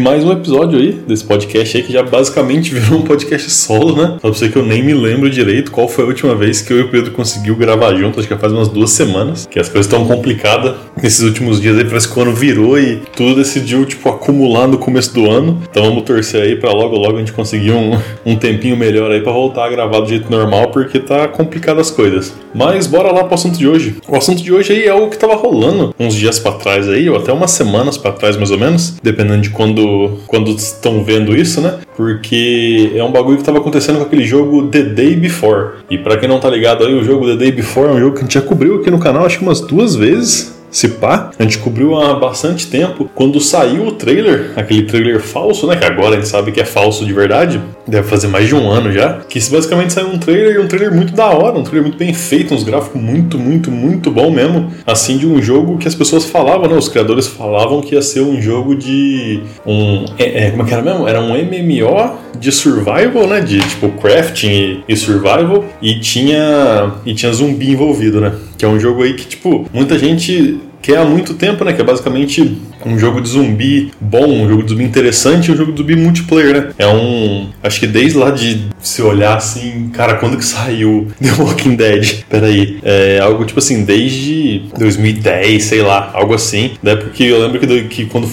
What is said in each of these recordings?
Mais um episódio aí desse podcast aí que já basicamente virou um podcast solo, né? Só pra você que eu nem me lembro direito qual foi a última vez que eu e o Pedro conseguiu gravar junto, acho que faz umas duas semanas, que as coisas estão complicadas nesses últimos dias aí, parece que o ano virou e tudo decidiu, tipo, acumular no começo do ano. Então vamos torcer aí pra logo logo a gente conseguir um, um tempinho melhor aí pra voltar a gravar do jeito normal, porque tá complicado as coisas. Mas bora lá pro assunto de hoje. O assunto de hoje aí é o que tava rolando uns dias pra trás aí, ou até umas semanas pra trás mais ou menos, dependendo de quando quando estão vendo isso, né? Porque é um bagulho que estava acontecendo com aquele jogo The Day Before. E para quem não tá ligado aí, o jogo The Day Before é um jogo que a gente já cobriu aqui no canal acho que umas duas vezes se pá, a gente cobriu há bastante tempo. Quando saiu o trailer, aquele trailer falso, né? Que agora a gente sabe que é falso de verdade, deve fazer mais de um ano já. Que basicamente saiu um trailer e um trailer muito da hora, um trailer muito bem feito, uns gráficos muito, muito, muito bom mesmo. Assim, de um jogo que as pessoas falavam, né? Os criadores falavam que ia ser um jogo de. um. É, é, como é que era mesmo? Era um MMO de survival, né? De tipo crafting e, e survival. E tinha. E tinha zumbi envolvido, né? Que é um jogo aí que, tipo, muita gente quer há muito tempo, né? Que é basicamente um jogo de zumbi bom, um jogo de zumbi interessante, um jogo de zumbi multiplayer, né? É um. Acho que desde lá de se olhar assim, cara, quando que saiu The Walking Dead? Peraí. É algo tipo assim, desde 2010, sei lá, algo assim. Da época que eu lembro que, que quando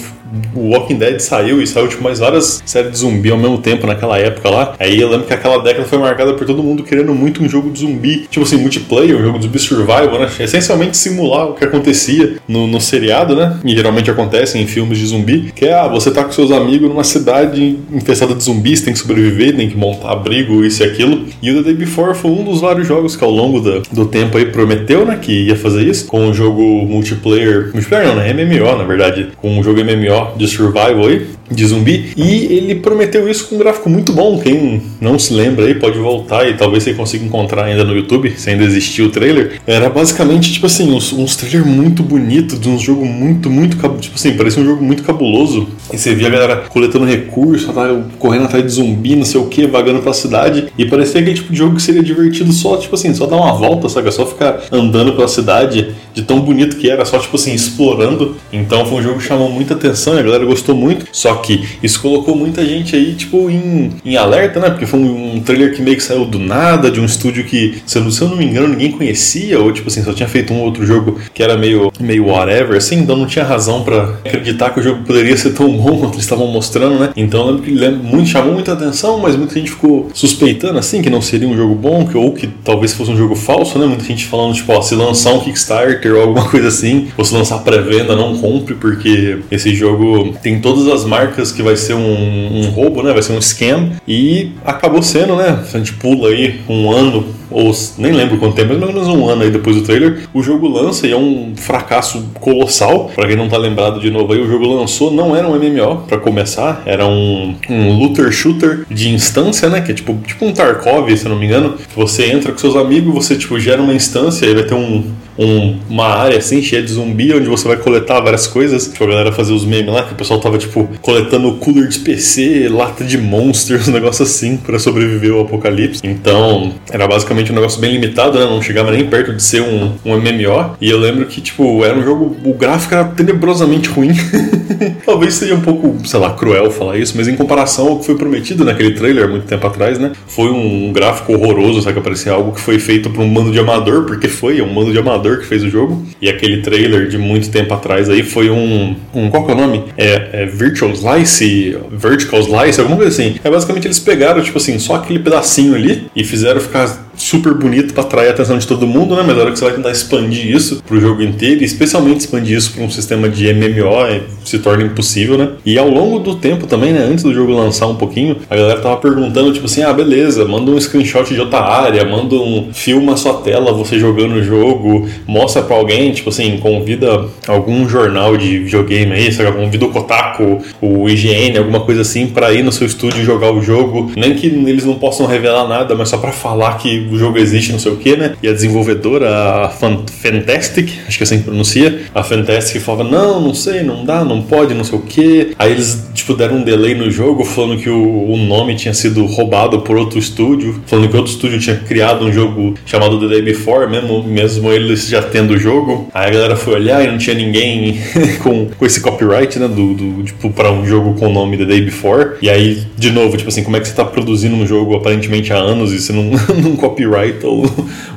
o Walking Dead saiu e saiu tipo mais várias séries de zumbi ao mesmo tempo naquela época lá. Aí eu lembro que aquela década foi marcada por todo mundo querendo muito um jogo de zumbi, tipo assim, multiplayer, um jogo de zumbi survival, né? Essencialmente simular o que acontecia no, no seriado, né? E geralmente acontece em filmes de zumbi, que é, ah, você tá com seus amigos numa cidade infestada de zumbis, tem que sobreviver, tem que montar abrigo, isso e aquilo. E o The Day Before foi um dos vários jogos que ao longo do, do tempo aí prometeu, né, que ia fazer isso, com um jogo multiplayer, multiplayer não, né? MMO, na verdade, com um jogo MMO de survival aí, de zumbi, e ele prometeu isso com um gráfico muito bom. Quem não se lembra aí pode voltar e talvez você consiga encontrar ainda no YouTube, sem ainda o trailer. Era basicamente, tipo assim, uns, uns trailers muito bonitos, de um jogo muito, muito, tipo assim, parecia um jogo muito cabuloso. E você via a galera coletando recursos, correndo atrás de zumbi, não sei o que, vagando pela cidade, e parecia aquele tipo de jogo que seria divertido só, tipo assim, só dar uma volta, sabe? Só ficar andando pela cidade, de tão bonito que era, só, tipo assim, explorando. Então foi um jogo que chamou muita atenção a galera gostou muito. Só que isso colocou muita gente aí, tipo, em, em alerta, né? Porque foi um, um trailer que meio que saiu do nada, de um estúdio que, se eu, se eu não me engano, ninguém conhecia, ou tipo assim, só tinha feito um outro jogo que era meio, meio whatever, assim, então não tinha razão para acreditar que o jogo poderia ser tão bom quanto eles estavam mostrando, né? Então lembro que lembro, muito, chamou muita atenção, mas muita gente ficou suspeitando, assim, que não seria um jogo bom, que, ou que talvez fosse um jogo falso, né? Muita gente falando, tipo, ó, se lançar um Kickstarter ou alguma coisa assim, ou se lançar pré-venda, não compre, porque esse jogo tem todas as marcas que vai ser um, um roubo, né? Vai ser um scam. E acabou sendo, né? A gente pula aí um ano ou nem lembro quanto tempo, mais ou menos um ano aí depois do trailer, o jogo lança e é um fracasso colossal. Para quem não tá lembrado de novo aí, o jogo lançou, não era um MMO para começar, era um, um looter shooter de instância, né? Que é tipo, tipo um Tarkov, se não me engano. Você entra com seus amigos, você tipo gera uma instância, aí vai ter um, um, uma área assim cheia de zumbi onde você vai coletar várias coisas. Tipo, a galera fazer os memes lá, que o pessoal tava tipo coletando cooler de PC, lata de monsters, um negócio assim para sobreviver ao apocalipse. Então, era basicamente um negócio bem limitado, né? Não chegava nem perto de ser um, um MMO. E eu lembro que, tipo, era um jogo. O gráfico era tenebrosamente ruim. Talvez seja um pouco, sei lá, cruel falar isso, mas em comparação ao que foi prometido naquele trailer muito tempo atrás, né? Foi um gráfico horroroso, sabe? Que parecia algo que foi feito por um bando de amador, porque foi, é um bando de amador que fez o jogo. E aquele trailer de muito tempo atrás aí foi um. um qual que é o nome? É, é Virtual Slice, Vertical Slice, alguma coisa assim. É basicamente eles pegaram, tipo assim, só aquele pedacinho ali e fizeram ficar super bonito para atrair a atenção de todo mundo, né? Mas na hora que você vai tentar expandir isso para o jogo inteiro, e especialmente expandir isso para um sistema de MMO, é, se torna impossível, né? E ao longo do tempo também, né? Antes do jogo lançar um pouquinho, a galera tava perguntando, tipo assim, ah, beleza, manda um screenshot de outra área, manda um. filma a sua tela, você jogando o jogo, mostra para alguém, tipo assim, convida algum jornal de videogame aí, sabe? Convida o Kotaku, o IGN, alguma coisa assim, para ir no seu estúdio jogar o jogo. Nem que eles não possam revelar nada, mas só para falar que o jogo existe, não sei o que, né? E a desenvolvedora, a Fantastic, acho que é assim que pronuncia, a Fantastic falava, não, não sei, não dá, não pode, não sei o que. Aí eles, tipo, deram um delay no jogo, falando que o, o nome tinha sido roubado por outro estúdio, falando que outro estúdio tinha criado um jogo chamado The Day Before, mesmo, mesmo eles já tendo o jogo. Aí a galera foi olhar e não tinha ninguém com, com esse copyright, né, do, do tipo, para um jogo com o nome The Day Before. E aí, de novo, tipo assim, como é que você tá produzindo um jogo aparentemente há anos e você não, não copyright o,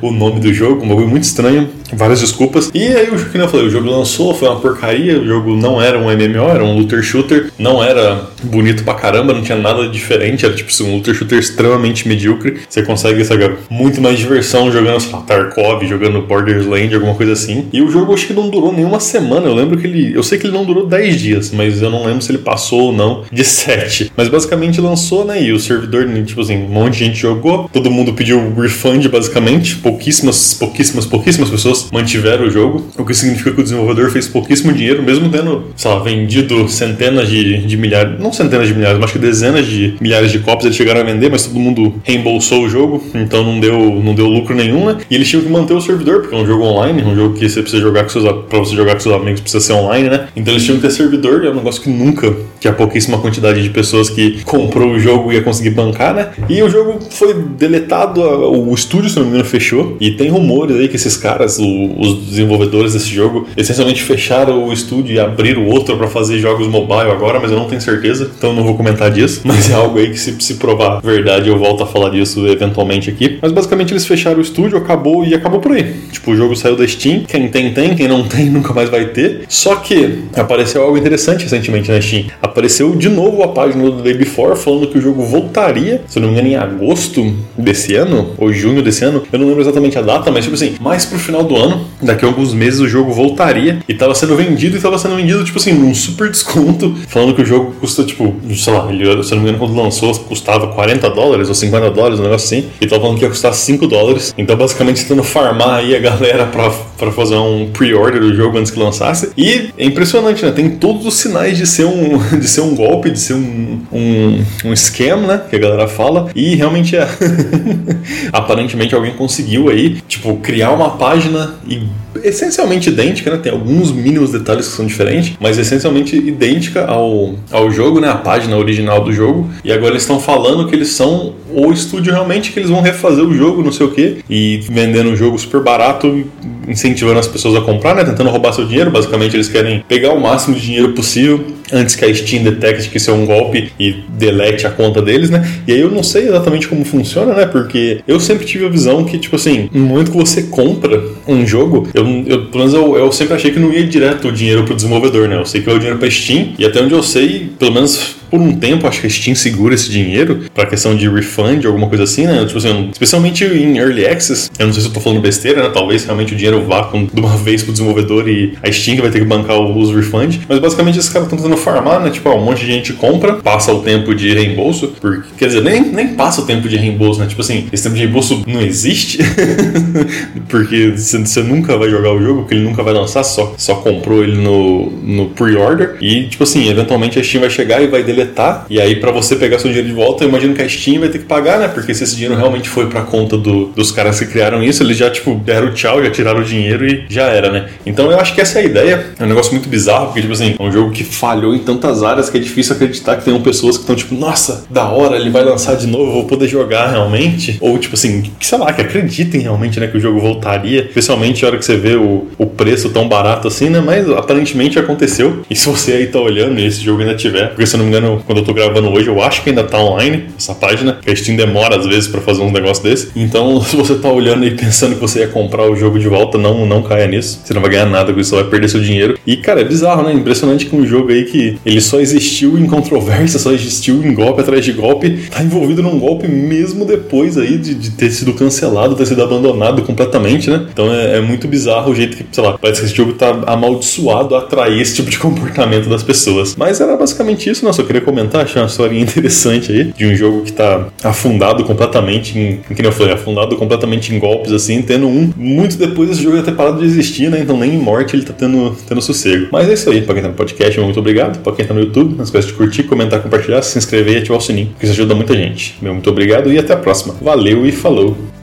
o nome do jogo? Um bagulho muito estranho. Várias desculpas. E aí, o que eu falei, o jogo lançou, foi uma porcaria, o jogo não era um MMO, era um looter shooter, não era bonito pra caramba, não tinha nada diferente, era tipo assim, um looter shooter extremamente medíocre. Você consegue, sabe, muito mais diversão jogando, sei lá, Tarkov, jogando Borderlands, alguma coisa assim. E o jogo acho que não durou nenhuma semana, eu lembro que ele, eu sei que ele não durou 10 dias, mas eu não lembro se ele passou ou não de 7. Mas basicamente lançou, né, e o servidor, tipo assim, um monte de gente jogou, todo mundo pediu refund, basicamente, pouquíssimas, pouquíssimas, pouquíssimas pessoas mantiveram o jogo, o que significa que o desenvolvedor fez pouquíssimo dinheiro, mesmo tendo, sei lá, vendido centenas de, de milhares, não centenas de milhares, mas acho que dezenas de milhares de cópias eles chegaram a vender, mas todo mundo reembolsou o jogo, então não deu, não deu lucro nenhum, né? E eles tinham que manter o servidor, porque é um jogo online, um jogo que você precisa jogar com seus, pra você jogar com seus amigos precisa ser online, né? Então eles tinham que ter servidor, e é um negócio que nunca, que a pouquíssima quantidade de pessoas que comprou o jogo ia conseguir bancar, né? E o jogo foi deletado, o estúdio, se não me engano, fechou, e tem rumores aí que esses caras, o, os desenvolvedores desse jogo, essencialmente fecharam o estúdio e abriram outro para fazer jogos mobile agora, mas eu não tenho certeza, então não vou comentar disso. Mas é algo aí que se, se provar verdade, eu volto a falar disso eventualmente aqui. Mas basicamente eles fecharam o estúdio, acabou e acabou por aí. Tipo, o jogo saiu da Steam, quem tem, tem, quem não tem, nunca mais vai ter. Só que apareceu algo interessante recentemente na Steam. Apareceu de novo a página do Day Before falando que o jogo voltaria, se eu não me engano, em agosto desse ano, ou junho desse ano, eu não lembro exatamente a data, mas tipo assim, mais pro final do ano, daqui a alguns meses o jogo voltaria e tava sendo vendido e tava sendo vendido, tipo assim, num super desconto, falando que o jogo custa, tipo, sei lá, ele, se eu não me engano, quando lançou, custava 40 dólares ou 50 dólares, um negócio assim, e tava falando que ia custar 5 dólares. Então, basicamente, tentando farmar aí a galera pra, pra fazer um pre-order do jogo antes que lançasse. E é impressionante, né? Tem todos os sinais de ser um, de ser um golpe, de ser um, um, um scam, né? Que a galera fala. E realmente é. Aparentemente alguém conseguiu aí, tipo, criar uma página e essencialmente idêntica, né? Tem alguns mínimos detalhes que são diferentes, mas essencialmente idêntica ao, ao jogo, né? A página original do jogo. E agora eles estão falando que eles são o estúdio realmente que eles vão refazer o jogo, não sei o que, e vendendo o jogo super barato, incentivando as pessoas a comprar, né? Tentando roubar seu dinheiro. Basicamente, eles querem pegar o máximo de dinheiro possível antes que a Steam detecte que isso é um golpe e delete a conta deles, né? E aí eu não sei exatamente como funciona, né? Porque eu sempre tive a visão que, tipo assim, no momento que você compra um jogo, eu, eu pelo menos eu, eu sempre achei que não ia direto o dinheiro pro desenvolvedor, né? Eu sei que é o dinheiro pra Steam, e até onde eu sei, pelo menos por um tempo, acho que a Steam segura esse dinheiro pra questão de refund, alguma coisa assim, né? Tipo assim, especialmente em Early Access, eu não sei se eu tô falando besteira, né? Talvez realmente o dinheiro vá com, de uma vez pro desenvolvedor e a Steam que vai ter que bancar os refunds, mas basicamente esses caras estão tentando farmar, né? Tipo, ó, um monte de gente compra, passa o tempo de reembolso, porque, quer dizer, nem, nem passa o tempo de reembolso, né? Tipo assim, esse tempo de reembolso não existe, porque você nunca vai jogar o jogo, porque ele nunca vai lançar, só, só comprou ele no, no pre-order, e tipo assim, eventualmente a Steam vai chegar e vai deletar deletar, e aí para você pegar seu dinheiro de volta, eu imagino que a Steam vai ter que pagar, né? Porque se esse dinheiro realmente foi pra conta do, dos caras que criaram isso, eles já, tipo, deram tchau, já tiraram o dinheiro e já era, né? Então eu acho que essa é a ideia. É um negócio muito bizarro, porque, tipo assim, é um jogo que falhou em tantas áreas que é difícil acreditar que tem pessoas que estão, tipo, nossa, da hora, ele vai lançar de novo, vou poder jogar realmente. Ou, tipo assim, que, sei lá, que acreditem realmente, né, que o jogo voltaria. Especialmente a hora que você vê o, o preço tão barato assim, né? Mas aparentemente aconteceu. E se você aí tá olhando e esse jogo ainda tiver, porque se eu não me engano, quando eu tô gravando hoje, eu acho que ainda tá online essa página, que a Steam demora às vezes para fazer um negócio desse. Então, se você tá olhando e pensando que você ia comprar o jogo de volta, não, não caia nisso. Você não vai ganhar nada com isso, você vai perder seu dinheiro. E, cara, é bizarro, né? Impressionante que um jogo aí que ele só existiu em controvérsia, só existiu em golpe atrás de golpe, tá envolvido num golpe mesmo depois aí de, de ter sido cancelado, ter sido abandonado completamente, né? Então é, é muito bizarro o jeito que, sei lá, parece que esse jogo tá amaldiçoado a atrair esse tipo de comportamento das pessoas. Mas era basicamente isso, né? Só queria comentar achei uma historinha interessante aí, de um jogo que tá afundado completamente em, que eu falei, afundado completamente em golpes assim, tendo um, muito depois esse jogo já ter parado de existir, né? Então nem em morte ele tá tendo, tendo sossego. Mas é isso aí, pra quem tá no podcast, muito obrigado. Pra quem tá no YouTube, não esquece de curtir, comentar, compartilhar, se inscrever e ativar o sininho, que isso ajuda muita gente. Meu muito obrigado e até a próxima. Valeu e falou!